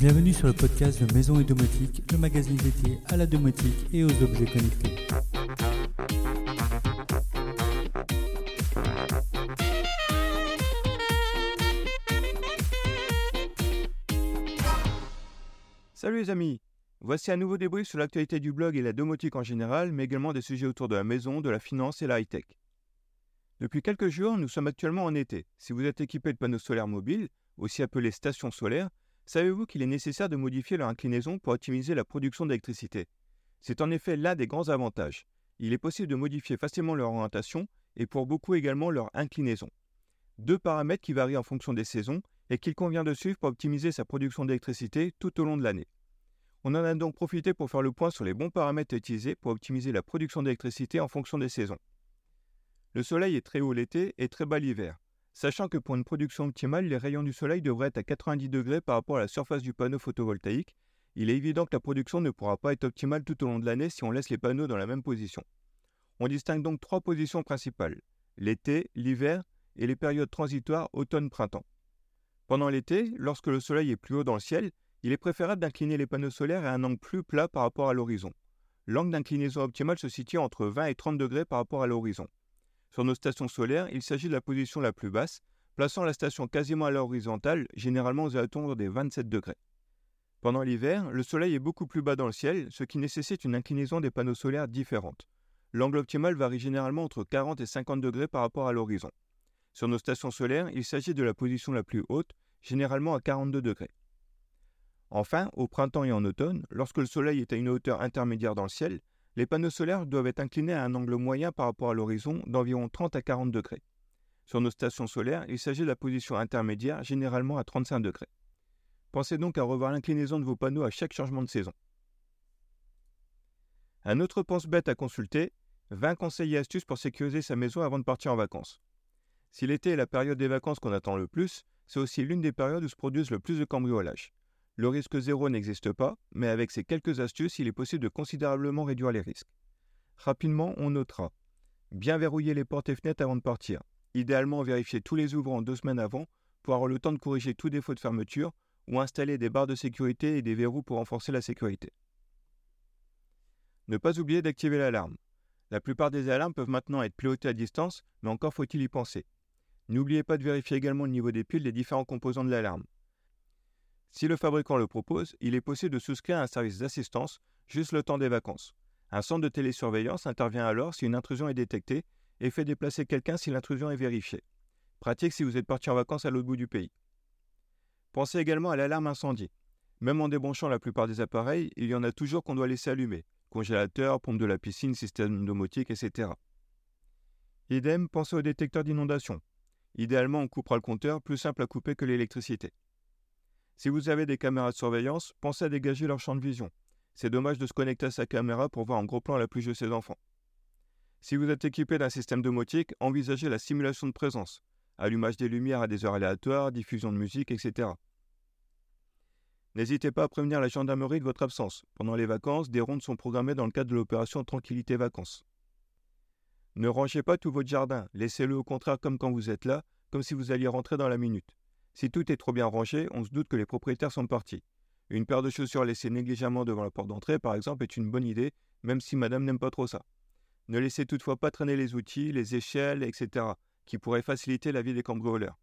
Bienvenue sur le podcast de Maison et Domotique, le magazine dédié à la domotique et aux objets connectés. Salut les amis Voici un nouveau débrief sur l'actualité du blog et la domotique en général, mais également des sujets autour de la maison, de la finance et la high-tech. Depuis quelques jours, nous sommes actuellement en été. Si vous êtes équipé de panneaux solaires mobiles, aussi appelés stations solaires, savez-vous qu'il est nécessaire de modifier leur inclinaison pour optimiser la production d'électricité? C'est en effet l'un des grands avantages. Il est possible de modifier facilement leur orientation et pour beaucoup également leur inclinaison. Deux paramètres qui varient en fonction des saisons et qu'il convient de suivre pour optimiser sa production d'électricité tout au long de l'année. On en a donc profité pour faire le point sur les bons paramètres utilisés pour optimiser la production d'électricité en fonction des saisons. Le soleil est très haut l'été et très bas l'hiver. Sachant que pour une production optimale, les rayons du soleil devraient être à 90 degrés par rapport à la surface du panneau photovoltaïque, il est évident que la production ne pourra pas être optimale tout au long de l'année si on laisse les panneaux dans la même position. On distingue donc trois positions principales l'été, l'hiver et les périodes transitoires automne-printemps. Pendant l'été, lorsque le soleil est plus haut dans le ciel, il est préférable d'incliner les panneaux solaires à un angle plus plat par rapport à l'horizon. L'angle d'inclinaison optimale se situe entre 20 et 30 degrés par rapport à l'horizon. Sur nos stations solaires, il s'agit de la position la plus basse, plaçant la station quasiment à l'horizontale, généralement aux alentours des 27 degrés. Pendant l'hiver, le soleil est beaucoup plus bas dans le ciel, ce qui nécessite une inclinaison des panneaux solaires différente. L'angle optimal varie généralement entre 40 et 50 degrés par rapport à l'horizon. Sur nos stations solaires, il s'agit de la position la plus haute, généralement à 42 degrés. Enfin, au printemps et en automne, lorsque le soleil est à une hauteur intermédiaire dans le ciel, les panneaux solaires doivent être inclinés à un angle moyen par rapport à l'horizon d'environ 30 à 40 degrés. Sur nos stations solaires, il s'agit de la position intermédiaire, généralement à 35 degrés. Pensez donc à revoir l'inclinaison de vos panneaux à chaque changement de saison. Un autre pense-bête à consulter 20 conseils et astuces pour sécuriser sa maison avant de partir en vacances. Si l'été est la période des vacances qu'on attend le plus, c'est aussi l'une des périodes où se produisent le plus de cambriolages. Le risque zéro n'existe pas, mais avec ces quelques astuces, il est possible de considérablement réduire les risques. Rapidement, on notera bien verrouiller les portes et fenêtres avant de partir. Idéalement, vérifier tous les ouvrants deux semaines avant pour avoir le temps de corriger tout défaut de fermeture ou installer des barres de sécurité et des verrous pour renforcer la sécurité. Ne pas oublier d'activer l'alarme. La plupart des alarmes peuvent maintenant être pilotées à distance, mais encore faut-il y penser. N'oubliez pas de vérifier également le niveau des piles des différents composants de l'alarme. Si le fabricant le propose, il est possible de souscrire un service d'assistance juste le temps des vacances. Un centre de télésurveillance intervient alors si une intrusion est détectée et fait déplacer quelqu'un si l'intrusion est vérifiée. Pratique si vous êtes parti en vacances à l'autre bout du pays. Pensez également à l'alarme incendie. Même en débranchant la plupart des appareils, il y en a toujours qu'on doit laisser allumer. Congélateur, pompe de la piscine, système domotique, etc. Idem, pensez au détecteur d'inondation. Idéalement, on coupera le compteur, plus simple à couper que l'électricité. Si vous avez des caméras de surveillance, pensez à dégager leur champ de vision. C'est dommage de se connecter à sa caméra pour voir en gros plan la pluie de ses enfants. Si vous êtes équipé d'un système domotique, envisagez la simulation de présence, allumage des lumières à des heures aléatoires, diffusion de musique, etc. N'hésitez pas à prévenir la gendarmerie de votre absence. Pendant les vacances, des rondes sont programmées dans le cadre de l'opération Tranquillité Vacances. Ne rangez pas tout votre jardin, laissez-le au contraire comme quand vous êtes là, comme si vous alliez rentrer dans la minute. Si tout est trop bien rangé, on se doute que les propriétaires sont partis. Une paire de chaussures laissées négligemment devant la porte d'entrée, par exemple, est une bonne idée, même si madame n'aime pas trop ça. Ne laissez toutefois pas traîner les outils, les échelles, etc., qui pourraient faciliter la vie des cambrioleurs.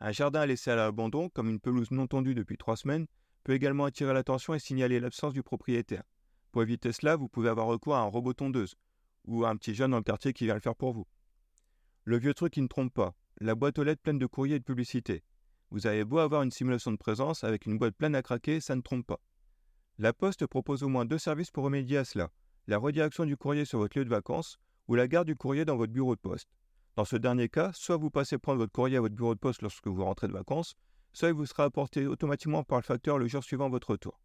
Un jardin laissé à l'abandon, comme une pelouse non tondue depuis trois semaines, peut également attirer l'attention et signaler l'absence du propriétaire. Pour éviter cela, vous pouvez avoir recours à un robot tondeuse, ou à un petit jeune dans le quartier qui vient le faire pour vous. Le vieux truc qui ne trompe pas, la boîte aux lettres pleine de courriers et de publicités. Vous avez beau avoir une simulation de présence avec une boîte pleine à craquer, ça ne trompe pas. La Poste propose au moins deux services pour remédier à cela la redirection du courrier sur votre lieu de vacances ou la garde du courrier dans votre bureau de poste. Dans ce dernier cas, soit vous passez prendre votre courrier à votre bureau de poste lorsque vous rentrez de vacances, soit il vous sera apporté automatiquement par le facteur le jour suivant votre retour.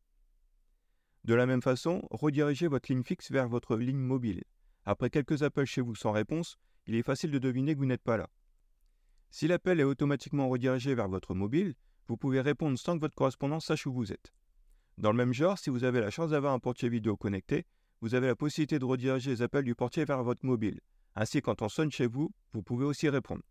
De la même façon, redirigez votre ligne fixe vers votre ligne mobile. Après quelques appels chez vous sans réponse, il est facile de deviner que vous n'êtes pas là. Si l'appel est automatiquement redirigé vers votre mobile, vous pouvez répondre sans que votre correspondant sache où vous êtes. Dans le même genre, si vous avez la chance d'avoir un portier vidéo connecté, vous avez la possibilité de rediriger les appels du portier vers votre mobile. Ainsi, quand on sonne chez vous, vous pouvez aussi répondre.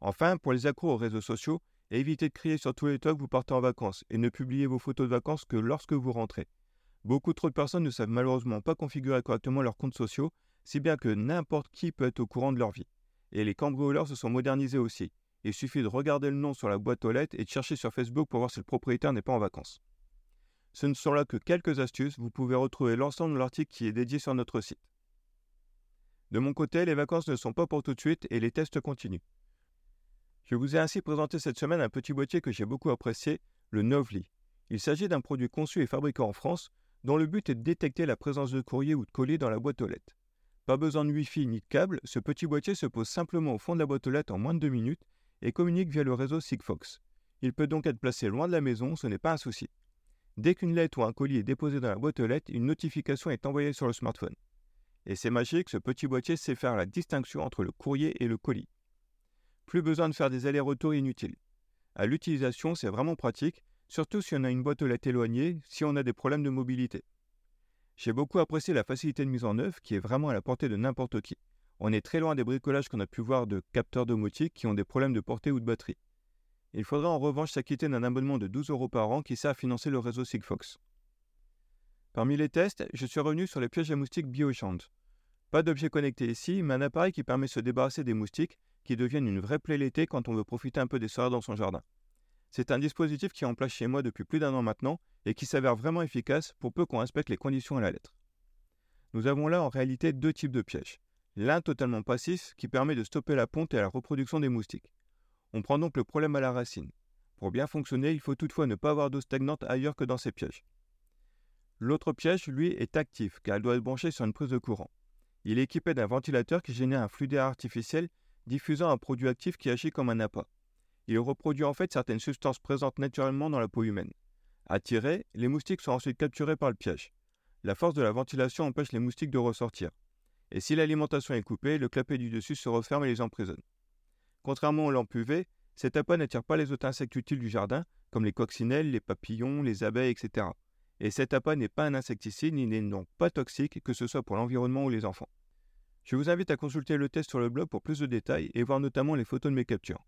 Enfin, pour les accros aux réseaux sociaux, évitez de crier sur tous les toits que vous partez en vacances et ne publiez vos photos de vacances que lorsque vous rentrez. Beaucoup trop de personnes ne savent malheureusement pas configurer correctement leurs comptes sociaux, si bien que n'importe qui peut être au courant de leur vie. Et les cambrioleurs se sont modernisés aussi. Il suffit de regarder le nom sur la boîte aux lettres et de chercher sur Facebook pour voir si le propriétaire n'est pas en vacances. Ce ne sont là que quelques astuces, vous pouvez retrouver l'ensemble de l'article qui est dédié sur notre site. De mon côté, les vacances ne sont pas pour tout de suite et les tests continuent. Je vous ai ainsi présenté cette semaine un petit boîtier que j'ai beaucoup apprécié, le Novely. Il s'agit d'un produit conçu et fabriqué en France, dont le but est de détecter la présence de courrier ou de colis dans la boîte aux lettres. Pas besoin de Wi-Fi ni de câble, ce petit boîtier se pose simplement au fond de la boîte aux lettres en moins de 2 minutes et communique via le réseau Sigfox. Il peut donc être placé loin de la maison, ce n'est pas un souci. Dès qu'une lettre ou un colis est déposé dans la boîte aux lettres, une notification est envoyée sur le smartphone. Et c'est magique, ce petit boîtier sait faire la distinction entre le courrier et le colis. Plus besoin de faire des allers-retours inutiles. À l'utilisation, c'est vraiment pratique, surtout si on a une boîte aux lettres éloignée, si on a des problèmes de mobilité. J'ai beaucoup apprécié la facilité de mise en œuvre qui est vraiment à la portée de n'importe qui. On est très loin des bricolages qu'on a pu voir de capteurs domotiques qui ont des problèmes de portée ou de batterie. Il faudra en revanche s'acquitter d'un abonnement de 12 euros par an qui sert à financer le réseau Sigfox. Parmi les tests, je suis revenu sur les pièges à moustiques BioShant. Pas d'objet connecté ici, mais un appareil qui permet de se débarrasser des moustiques qui deviennent une vraie plaie l'été quand on veut profiter un peu des soirées dans son jardin. C'est un dispositif qui est en place chez moi depuis plus d'un an maintenant et qui s'avère vraiment efficace pour peu qu'on respecte les conditions à la lettre. Nous avons là en réalité deux types de pièges. L'un totalement passif qui permet de stopper la ponte et la reproduction des moustiques. On prend donc le problème à la racine. Pour bien fonctionner, il faut toutefois ne pas avoir d'eau stagnante ailleurs que dans ces pièges. L'autre piège, lui, est actif car elle doit être branchée sur une prise de courant. Il est équipé d'un ventilateur qui génère un flux d'air artificiel diffusant un produit actif qui agit comme un appât. Il reproduit en fait certaines substances présentes naturellement dans la peau humaine. Attirés, les moustiques sont ensuite capturés par le piège. La force de la ventilation empêche les moustiques de ressortir. Et si l'alimentation est coupée, le clapet du dessus se referme et les emprisonne. Contrairement aux lampes UV, cet appât n'attire pas les autres insectes utiles du jardin, comme les coccinelles, les papillons, les abeilles, etc. Et cet appât n'est pas un insecticide ni n'est donc pas toxique, que ce soit pour l'environnement ou les enfants. Je vous invite à consulter le test sur le blog pour plus de détails et voir notamment les photos de mes captures.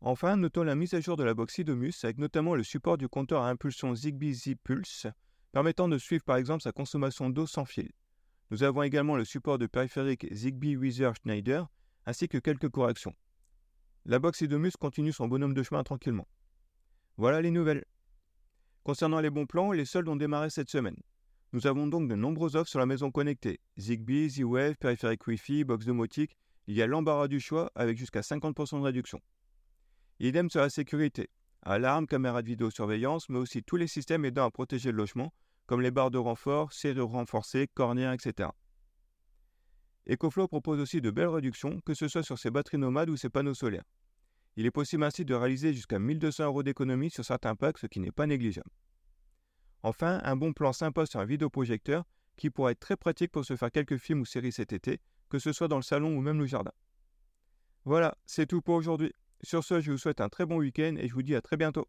Enfin, notons la mise à jour de la box Idomus avec notamment le support du compteur à impulsion Zigbee Z-Pulse, permettant de suivre par exemple sa consommation d'eau sans fil. Nous avons également le support de périphérique Zigbee Weezer Schneider, ainsi que quelques corrections. La box Idomus continue son bonhomme de chemin tranquillement. Voilà les nouvelles. Concernant les bons plans, les soldes ont démarré cette semaine. Nous avons donc de nombreuses offres sur la maison connectée. Zigbee, Z-Wave, périphérique Wi-Fi, box domotique. Il y a l'embarras du choix avec jusqu'à 50% de réduction. Idem sur la sécurité. Alarme, caméra de vidéosurveillance, mais aussi tous les systèmes aidant à protéger le logement, comme les barres de renfort, serrures renforcées, cornières, etc. EcoFlow propose aussi de belles réductions, que ce soit sur ses batteries nomades ou ses panneaux solaires. Il est possible ainsi de réaliser jusqu'à 1200 euros d'économie sur certains packs, ce qui n'est pas négligeable. Enfin, un bon plan sympa sur un vidéoprojecteur qui pourrait être très pratique pour se faire quelques films ou séries cet été, que ce soit dans le salon ou même le jardin. Voilà, c'est tout pour aujourd'hui. Sur ce, je vous souhaite un très bon week-end et je vous dis à très bientôt.